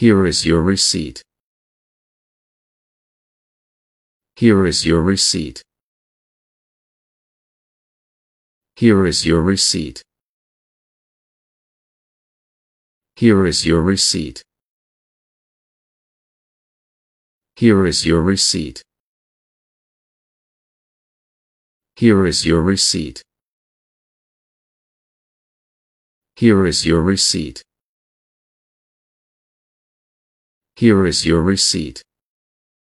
Here is your receipt. Here is your receipt. Here is your receipt. Here is your receipt. Here is your receipt. Here is your receipt. Here is your receipt. Here is your receipt.